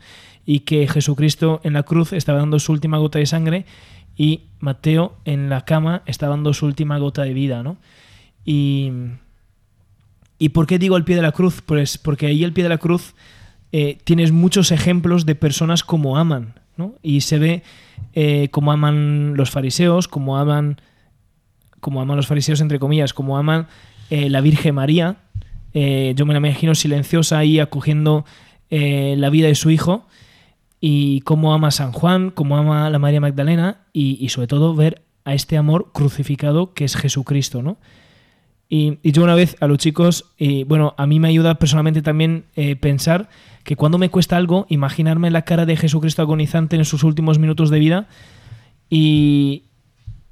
Y que Jesucristo en la cruz estaba dando su última gota de sangre y Mateo en la cama estaba dando su última gota de vida, ¿no? Y, ¿Y por qué digo al pie de la cruz? Pues porque ahí al pie de la cruz eh, tienes muchos ejemplos de personas como aman, ¿no? Y se ve eh, como aman los fariseos, como aman, como aman los fariseos entre comillas, como aman eh, la Virgen María. Yo me la imagino silenciosa ahí acogiendo la vida de su hijo y cómo ama San Juan, cómo ama la María Magdalena y, sobre todo ver a este amor crucificado que es Jesucristo, ¿no? Y, yo una vez a los chicos, y bueno, a mí me ayuda personalmente también pensar que cuando me cuesta algo, imaginarme la cara de Jesucristo agonizante en sus últimos minutos de vida y,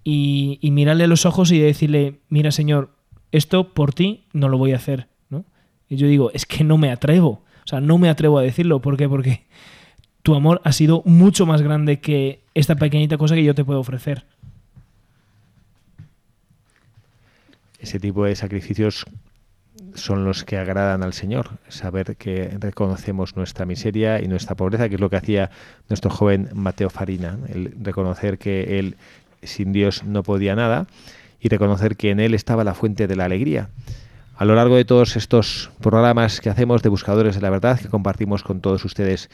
y, y mirarle a los ojos y decirle, mira Señor, esto por ti no lo voy a hacer, ¿no? Y yo digo, es que no me atrevo, o sea, no me atrevo a decirlo, ¿por qué? Porque tu amor ha sido mucho más grande que esta pequeñita cosa que yo te puedo ofrecer. Ese tipo de sacrificios son los que agradan al Señor, saber que reconocemos nuestra miseria y nuestra pobreza, que es lo que hacía nuestro joven Mateo Farina, el reconocer que él sin Dios no podía nada y reconocer que en Él estaba la fuente de la alegría. A lo largo de todos estos programas que hacemos de Buscadores de la Verdad, que compartimos con todos ustedes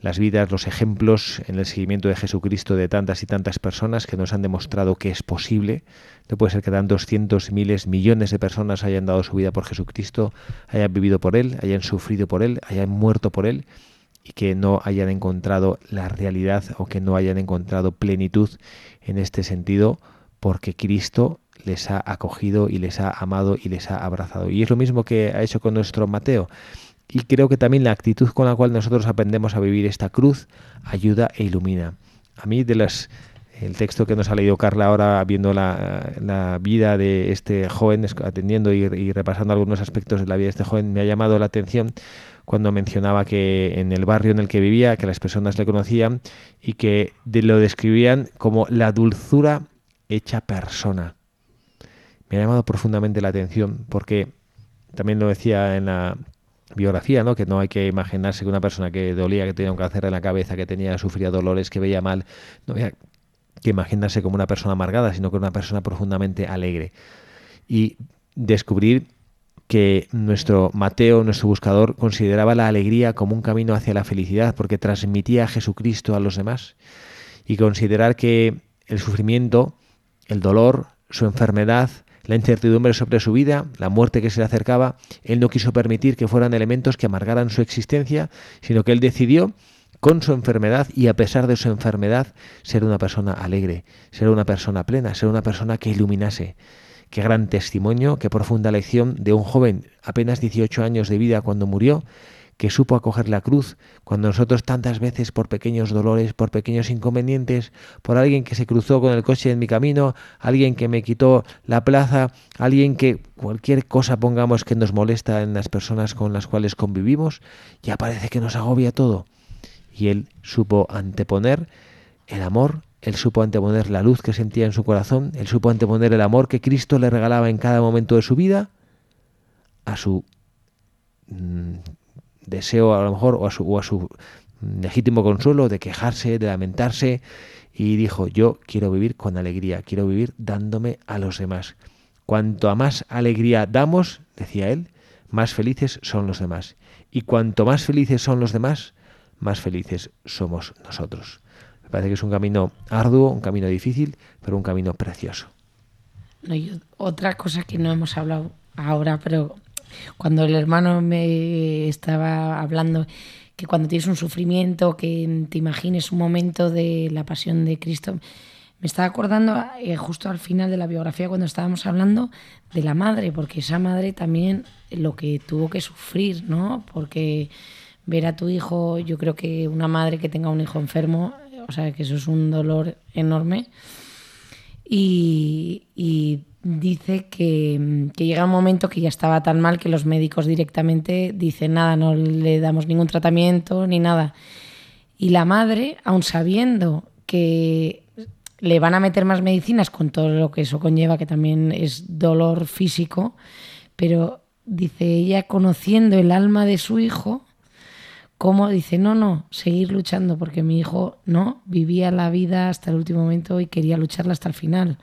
las vidas, los ejemplos en el seguimiento de Jesucristo de tantas y tantas personas que nos han demostrado que es posible. No puede ser que tantos cientos, miles, millones de personas hayan dado su vida por Jesucristo, hayan vivido por Él, hayan sufrido por Él, hayan muerto por Él y que no hayan encontrado la realidad o que no hayan encontrado plenitud en este sentido porque Cristo les ha acogido y les ha amado y les ha abrazado. Y es lo mismo que ha hecho con nuestro Mateo. Y creo que también la actitud con la cual nosotros aprendemos a vivir esta cruz ayuda e ilumina. A mí de las el texto que nos ha leído Carla ahora viendo la, vida de este joven, atendiendo y, repasando algunos aspectos de la vida de este joven, me ha llamado la atención cuando mencionaba que en el barrio en el que vivía, que las personas le conocían y que lo describían como la dulzura hecha persona me ha llamado profundamente la atención porque también lo decía en la biografía, ¿no? que no hay que imaginarse que una persona que dolía, que tenía un cáncer en la cabeza, que tenía sufría dolores, que veía mal, no había que imaginarse como una persona amargada, sino como una persona profundamente alegre. Y descubrir que nuestro Mateo, nuestro buscador, consideraba la alegría como un camino hacia la felicidad, porque transmitía a Jesucristo a los demás. Y considerar que el sufrimiento, el dolor, su enfermedad, la incertidumbre sobre su vida, la muerte que se le acercaba, él no quiso permitir que fueran elementos que amargaran su existencia, sino que él decidió con su enfermedad y a pesar de su enfermedad ser una persona alegre, ser una persona plena, ser una persona que iluminase. Qué gran testimonio, qué profunda lección de un joven apenas 18 años de vida cuando murió que supo acoger la cruz, cuando nosotros tantas veces por pequeños dolores, por pequeños inconvenientes, por alguien que se cruzó con el coche en mi camino, alguien que me quitó la plaza, alguien que cualquier cosa pongamos que nos molesta en las personas con las cuales convivimos, ya parece que nos agobia todo. Y él supo anteponer el amor, él supo anteponer la luz que sentía en su corazón, él supo anteponer el amor que Cristo le regalaba en cada momento de su vida a su mm, deseo a lo mejor o a su, a su legítimo consuelo de quejarse, de lamentarse y dijo, yo quiero vivir con alegría, quiero vivir dándome a los demás. Cuanto a más alegría damos, decía él, más felices son los demás. Y cuanto más felices son los demás, más felices somos nosotros. Me parece que es un camino arduo, un camino difícil, pero un camino precioso. No, otra cosa que no hemos hablado ahora, pero cuando el hermano me estaba hablando que cuando tienes un sufrimiento, que te imagines un momento de la pasión de Cristo, me estaba acordando eh, justo al final de la biografía cuando estábamos hablando de la madre, porque esa madre también lo que tuvo que sufrir, ¿no? Porque ver a tu hijo, yo creo que una madre que tenga un hijo enfermo, o sea, que eso es un dolor enorme y, y dice que, que llega un momento que ya estaba tan mal que los médicos directamente dicen nada, no le damos ningún tratamiento ni nada. Y la madre, aun sabiendo que le van a meter más medicinas con todo lo que eso conlleva, que también es dolor físico, pero dice ella, conociendo el alma de su hijo, cómo dice, no, no, seguir luchando, porque mi hijo no vivía la vida hasta el último momento y quería lucharla hasta el final.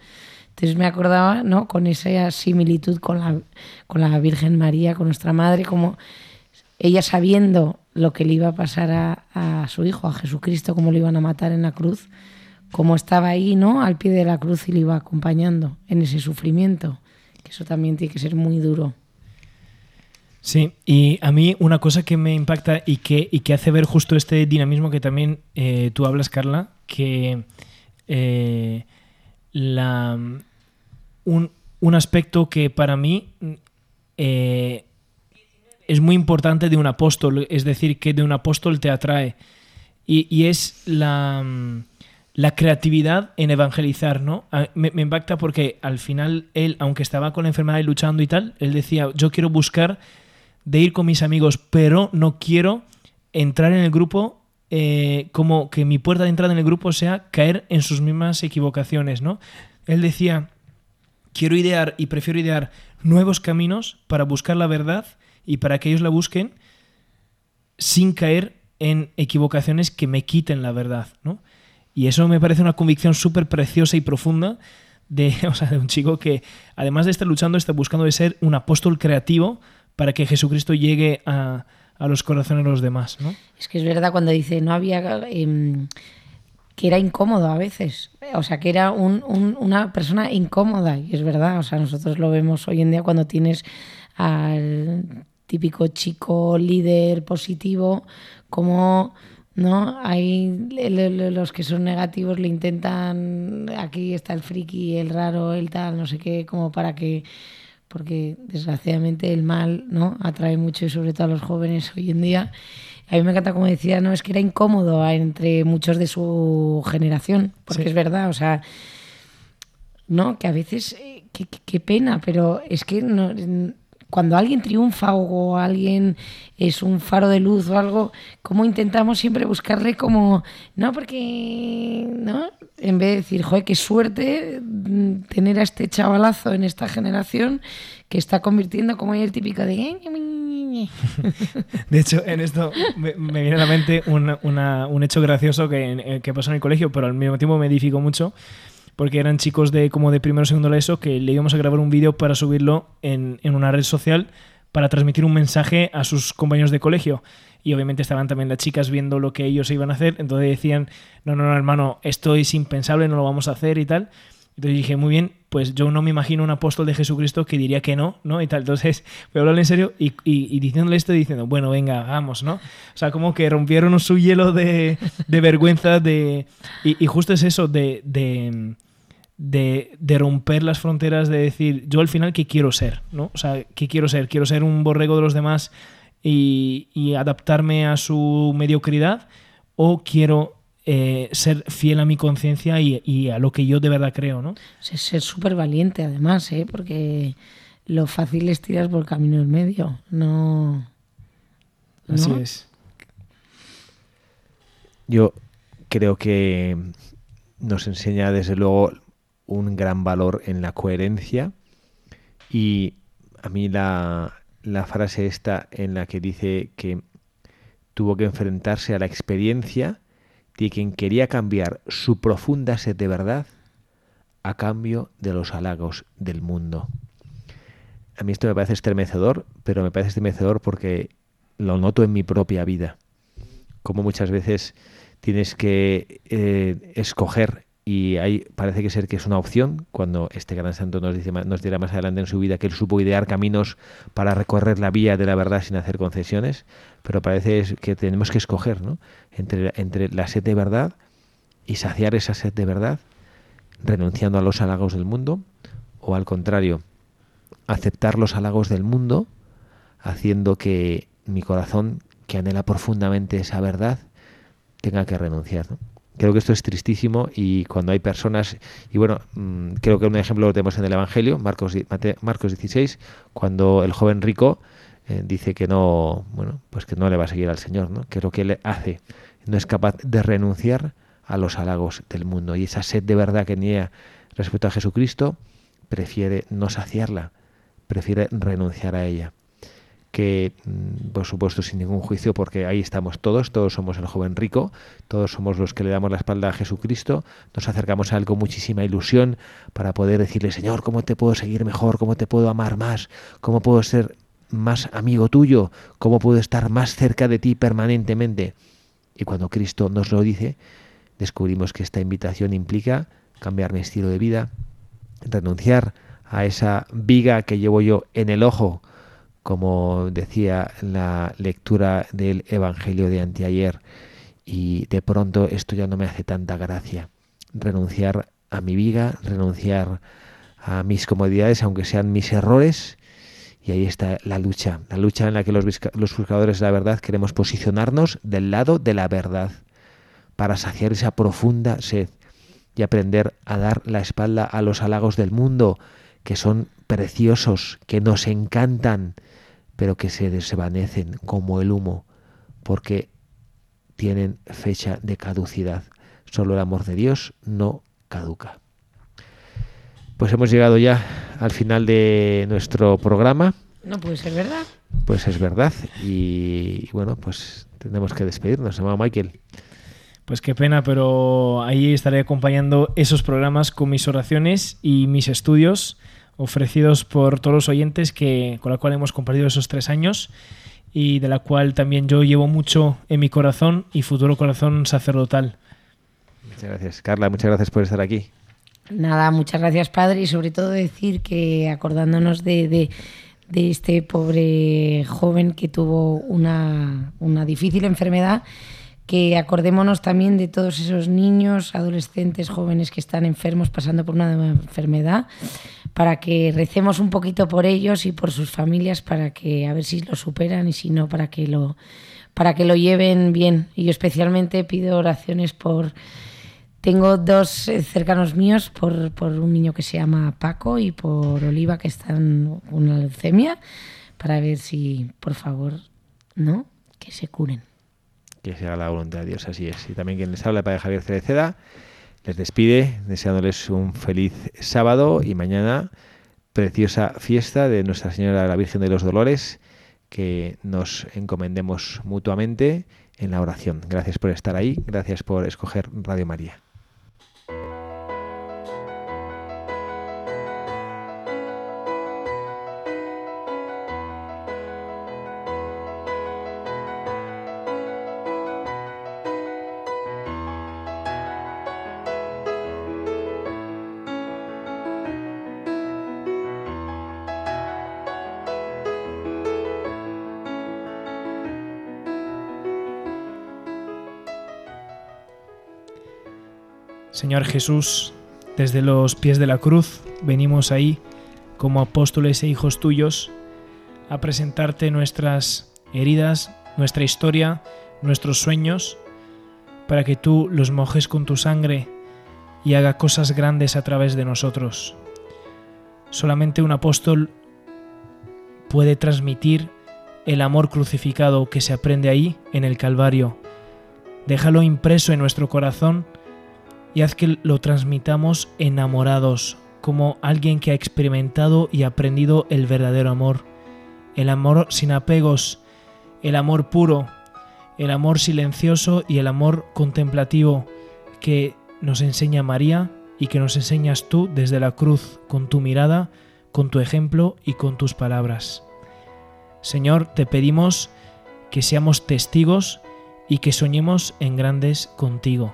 Entonces me acordaba, ¿no? Con esa similitud con la, con la Virgen María, con nuestra madre, como ella sabiendo lo que le iba a pasar a, a su hijo, a Jesucristo, cómo le iban a matar en la cruz, cómo estaba ahí, ¿no? Al pie de la cruz y le iba acompañando en ese sufrimiento, que eso también tiene que ser muy duro. Sí, y a mí una cosa que me impacta y que, y que hace ver justo este dinamismo que también eh, tú hablas, Carla, que eh, la, un, un aspecto que para mí eh, es muy importante de un apóstol, es decir, que de un apóstol te atrae, y, y es la, la creatividad en evangelizar, ¿no? Me, me impacta porque al final él, aunque estaba con la enfermedad y luchando y tal, él decía, yo quiero buscar de ir con mis amigos, pero no quiero entrar en el grupo eh, como que mi puerta de entrada en el grupo sea caer en sus mismas equivocaciones, ¿no? Él decía, quiero idear y prefiero idear nuevos caminos para buscar la verdad y para que ellos la busquen sin caer en equivocaciones que me quiten la verdad, ¿no? Y eso me parece una convicción súper preciosa y profunda de, [LAUGHS] o sea, de un chico que, además de estar luchando, está buscando de ser un apóstol creativo para que Jesucristo llegue a, a los corazones de los demás, ¿no? Es que es verdad cuando dice no había em, que era incómodo a veces, o sea que era un- un- una persona incómoda y es verdad, o sea nosotros lo vemos hoy en día cuando tienes al típico chico líder positivo, como no hay los que son negativos le intentan aquí está el friki, el raro, el tal, no sé qué, como para que porque desgraciadamente el mal no atrae mucho y sobre todo a los jóvenes hoy en día. A mí me encanta como decía, no, es que era incómodo entre muchos de su generación, porque Sí. es verdad, o sea, no, que a veces, eh, qué, pena, pero es que no- cuando alguien triunfa o alguien es un faro de luz o algo, ¿cómo intentamos siempre buscarle como, no, porque, ¿no? En vez de decir, joder, qué suerte mm, tener a este chavalazo en esta generación que está convirtiendo como el típico de... [LAUGHS] De hecho, en esto me, viene a la mente un, una- un hecho gracioso que, eh, que pasó en el colegio, pero al mismo tiempo me edificó mucho, porque eran chicos de como de primero o segundo de la ESO que le íbamos a grabar un vídeo para subirlo en, en una red social para transmitir un mensaje a sus compañeros de colegio. Y obviamente estaban también las chicas viendo lo que ellos iban a hacer, entonces decían, no, no, no, hermano, esto es impensable, no lo vamos a hacer y tal. Entonces dije, muy bien, pues yo no me imagino un apóstol de Jesucristo que diría que no, ¿no? Y tal. Entonces [LAUGHS] voy a hablarle en serio y, diciéndole esto y diciendo, bueno, venga, hagamos, ¿no? O sea, como que rompieron su hielo de, vergüenza, de... Y, justo es eso, de, de, romper las fronteras, de decir, yo al final, ¿qué quiero ser? ¿no? O sea, ¿qué quiero ser? ¿Quiero ser un borrego de los demás y adaptarme a su mediocridad? ¿O quiero eh, ser fiel a mi conciencia y, y a lo que yo de verdad creo, ¿no? Ser súper valiente además, ¿eh? porque lo fácil es tirar por el camino del medio, no... Así ¿no? es. Yo creo que nos enseña desde luego un gran valor en la coherencia y a mí la, la frase esta en la que dice que tuvo que enfrentarse a la experiencia de quien quería cambiar su profunda sed de verdad a cambio de los halagos del mundo. A mí esto me parece estremecedor, pero me parece estremecedor porque lo noto en mi propia vida. Como muchas veces tienes que eh, escoger y ahí parece que ser que es una opción cuando este gran santo nos dice nos dirá más adelante en su vida que él supo idear caminos para recorrer la vía de la verdad sin hacer concesiones pero parece que tenemos que escoger ¿no? entre, entre la sed de verdad y saciar esa sed de verdad renunciando a los halagos del mundo o al contrario aceptar los halagos del mundo haciendo que mi corazón que anhela profundamente esa verdad tenga que renunciar. Creo que esto es tristísimo y cuando hay personas, y bueno, mm, creo que un ejemplo lo tenemos en el Evangelio, Marcos, Marcos 16, cuando el joven rico eh, dice que no, bueno, pues que no le va a seguir al Señor, ¿no? Que lo que él hace. No es capaz de renunciar a los halagos del mundo. Y esa sed de verdad que tenía respecto a Jesucristo, prefiere no saciarla, prefiere renunciar a ella que mm, por supuesto sin ningún juicio porque ahí estamos todos, todos somos el joven rico, todos somos los que le damos la espalda a Jesucristo, nos acercamos a él con muchísima ilusión para poder decirle, Señor, ¿cómo te puedo seguir mejor? ¿Cómo te puedo amar más? ¿Cómo puedo ser más amigo tuyo? ¿Cómo puedo estar más cerca de ti permanentemente? Y cuando Cristo nos lo dice, descubrimos que esta invitación implica cambiar mi estilo de vida, renunciar a esa viga que llevo yo en el ojo, como decía la lectura del Evangelio de anteayer, y de pronto esto ya no me hace tanta gracia. Renunciar a mi viga, renunciar a mis comodidades, aunque sean mis errores, y ahí está la lucha, la lucha en la que los, los buscadores de la verdad queremos posicionarnos del lado de la verdad, para saciar esa profunda sed y aprender a dar la espalda a los halagos del mundo, que son preciosos, que nos encantan, pero que se desvanecen como el humo, porque tienen fecha de caducidad. Solo el amor de Dios no caduca. Pues hemos llegado ya al final de nuestro programa. No puede ser verdad. Pues es verdad. Y, bueno, pues tenemos que despedirnos, amado Michael. Pues qué pena, pero ahí estaré acompañando esos programas con mis oraciones y mis estudios ofrecidos por todos los oyentes que, con la cual hemos compartido esos tres años y de la cual también yo llevo mucho en mi corazón y futuro corazón sacerdotal. Muchas gracias, Carla, muchas gracias por estar aquí. Nada, muchas gracias, Padre, y sobre todo decir que acordándonos de, de, de este pobre joven que tuvo una, una difícil enfermedad, que acordémonos también de todos esos niños, adolescentes, jóvenes que están enfermos pasando por una enfermedad, para que recemos un poquito por ellos y por sus familias para que a ver si lo superan y si no para que lo para que lo lleven bien. Y yo especialmente pido oraciones por tengo dos eh, cercanos míos por, por un niño que se llama Paco y por Oliva que están con una leucemia para ver si por favor, ¿no? que se curen que sea la voluntad de Dios, así es. Y también quien les habla, Padre Javier Cereceda, les despide, deseándoles un feliz sábado y mañana preciosa fiesta de Nuestra Señora la Virgen de los Dolores, que nos encomendemos mutuamente en la oración. Gracias por estar ahí, gracias por escoger Radio María. Jesús, desde los pies de la cruz venimos ahí como apóstoles e hijos tuyos a presentarte nuestras heridas, nuestra historia, nuestros sueños, para que tú los mojes con tu sangre y haga cosas grandes a través de nosotros. Solamente un apóstol puede transmitir el amor crucificado que se aprende ahí en el Calvario. Déjalo impreso en nuestro corazón y haz que lo transmitamos enamorados, como alguien que ha experimentado y aprendido el verdadero amor, el amor sin apegos, el amor puro, el amor silencioso y el amor contemplativo que nos enseña María y que nos enseñas tú desde la cruz con tu mirada, con tu ejemplo y con tus palabras. Señor, te pedimos que seamos testigos y que soñemos en grandes contigo.